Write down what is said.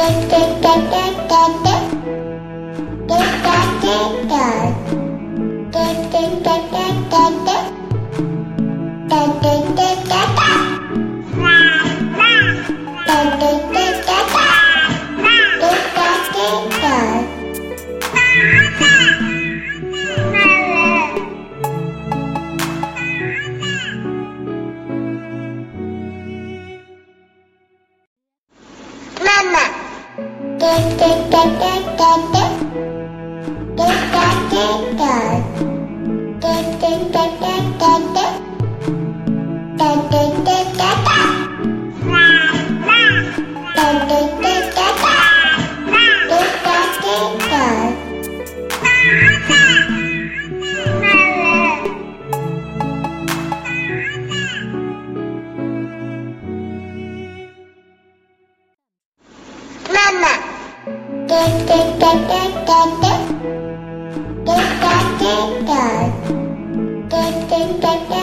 da da da da da da da da da da da